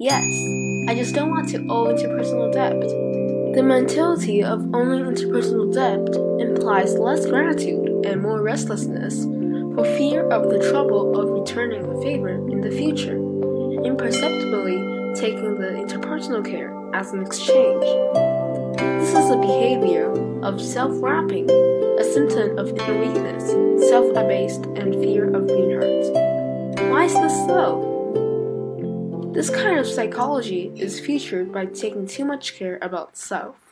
Yes, I just don't want to owe interpersonal debt. The mentality of owing interpersonal debt implies less gratitude and more restlessness for fear of the trouble of returning the favor in the future, imperceptibly taking the interpersonal care as an exchange. This is a behavior of self wrapping, a symptom of inner weakness, self abased, and fear of being hurt. Why is this so? This kind of psychology is featured by taking too much care about self.